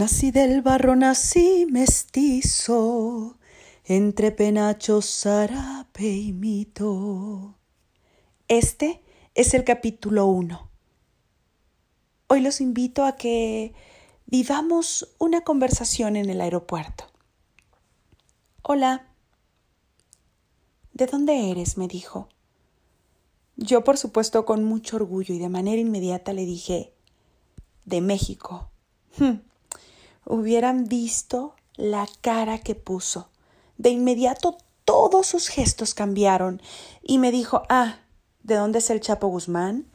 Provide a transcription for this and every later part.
Nací del barro, nací mestizo, entre penachos, zarape y mito. Este es el capítulo 1. Hoy los invito a que vivamos una conversación en el aeropuerto. Hola. ¿De dónde eres? me dijo. Yo, por supuesto, con mucho orgullo y de manera inmediata le dije, de México. Hm. Hubieran visto la cara que puso. De inmediato todos sus gestos cambiaron y me dijo, ah, ¿de dónde es el Chapo Guzmán?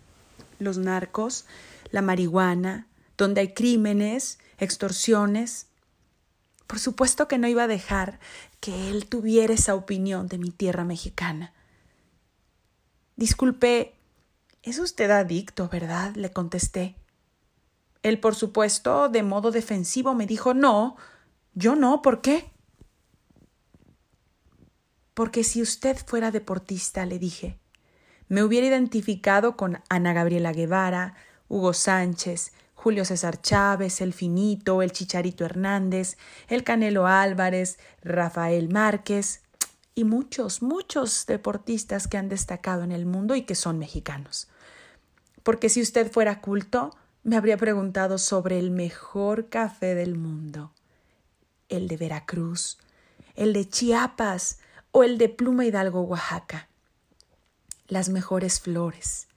Los narcos, la marihuana, donde hay crímenes, extorsiones. Por supuesto que no iba a dejar que él tuviera esa opinión de mi tierra mexicana. Disculpe, es usted adicto, ¿verdad? le contesté. Él, por supuesto, de modo defensivo, me dijo No, yo no, ¿por qué? Porque si usted fuera deportista, le dije, me hubiera identificado con Ana Gabriela Guevara, Hugo Sánchez, Julio César Chávez, el Finito, el Chicharito Hernández, el Canelo Álvarez, Rafael Márquez, y muchos, muchos deportistas que han destacado en el mundo y que son mexicanos. Porque si usted fuera culto, me habría preguntado sobre el mejor café del mundo, el de Veracruz, el de Chiapas o el de Pluma Hidalgo, Oaxaca. Las mejores flores,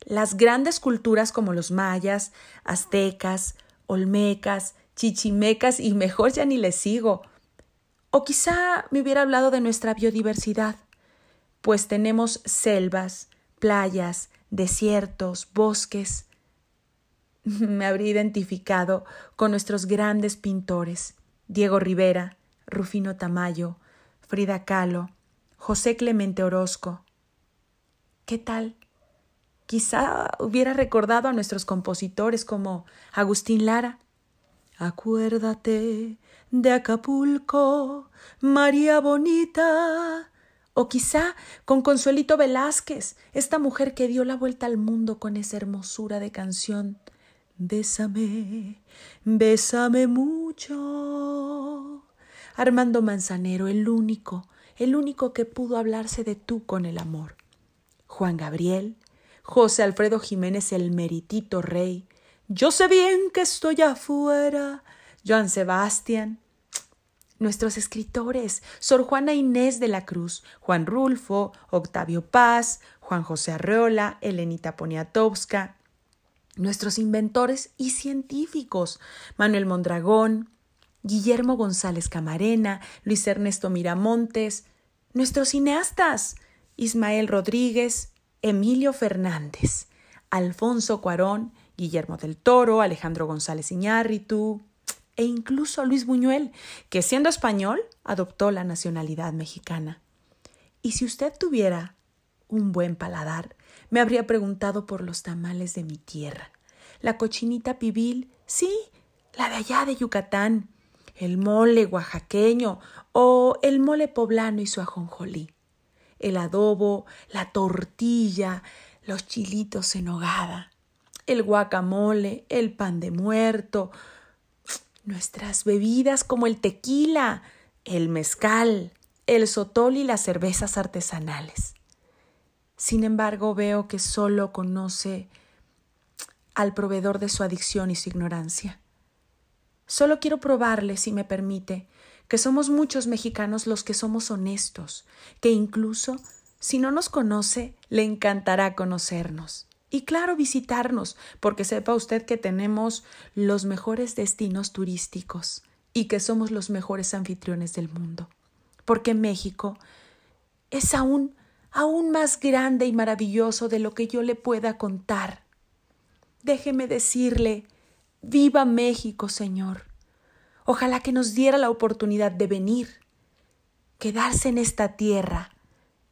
las grandes culturas como los mayas, aztecas, olmecas, chichimecas y mejor ya ni les sigo, o quizá me hubiera hablado de nuestra biodiversidad, pues tenemos selvas, playas, desiertos, bosques. Me habría identificado con nuestros grandes pintores, Diego Rivera, Rufino Tamayo, Frida Kahlo, José Clemente Orozco. ¿Qué tal? Quizá hubiera recordado a nuestros compositores como Agustín Lara, Acuérdate de Acapulco, María Bonita. O quizá con Consuelito Velázquez, esta mujer que dio la vuelta al mundo con esa hermosura de canción. Bésame, bésame mucho. Armando Manzanero, el único, el único que pudo hablarse de tú con el amor. Juan Gabriel, José Alfredo Jiménez, el meritito rey, yo sé bien que estoy afuera. Joan Sebastián. Nuestros escritores, Sor Juana Inés de la Cruz, Juan Rulfo, Octavio Paz, Juan José Arreola, Elenita Poniatowska. Nuestros inventores y científicos, Manuel Mondragón, Guillermo González Camarena, Luis Ernesto Miramontes. Nuestros cineastas, Ismael Rodríguez, Emilio Fernández, Alfonso Cuarón Guillermo del Toro, Alejandro González Iñárritu e incluso Luis Buñuel, que siendo español adoptó la nacionalidad mexicana. Y si usted tuviera un buen paladar, me habría preguntado por los tamales de mi tierra. La cochinita pibil, sí, la de allá de Yucatán, el mole oaxaqueño o el mole poblano y su ajonjolí, el adobo, la tortilla, los chilitos en hogada, el guacamole, el pan de muerto, nuestras bebidas como el tequila, el mezcal, el sotol y las cervezas artesanales. Sin embargo, veo que solo conoce al proveedor de su adicción y su ignorancia. Solo quiero probarle, si me permite, que somos muchos mexicanos los que somos honestos, que incluso si no nos conoce, le encantará conocernos. Y claro, visitarnos, porque sepa usted que tenemos los mejores destinos turísticos y que somos los mejores anfitriones del mundo. Porque México es aún, aún más grande y maravilloso de lo que yo le pueda contar. Déjeme decirle, viva México, Señor. Ojalá que nos diera la oportunidad de venir, quedarse en esta tierra,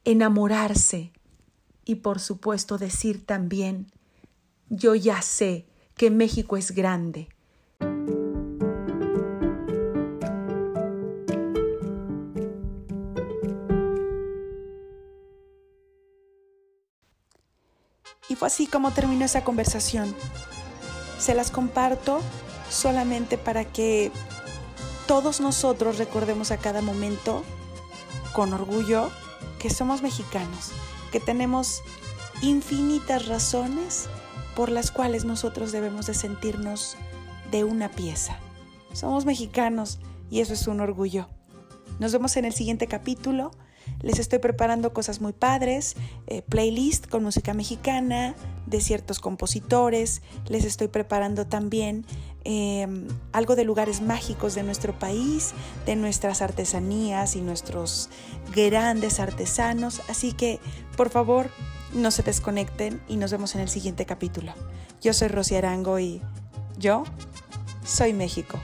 enamorarse, y por supuesto decir también, yo ya sé que México es grande. Y fue así como terminó esa conversación. Se las comparto solamente para que todos nosotros recordemos a cada momento con orgullo que somos mexicanos, que tenemos infinitas razones por las cuales nosotros debemos de sentirnos de una pieza. Somos mexicanos y eso es un orgullo. Nos vemos en el siguiente capítulo. Les estoy preparando cosas muy padres, eh, playlist con música mexicana de ciertos compositores. Les estoy preparando también em, algo de lugares mágicos de nuestro país, de nuestras artesanías y nuestros grandes artesanos. Así que, por favor, no se desconecten y nos vemos en el siguiente capítulo. Yo soy Rosy Arango y yo soy México.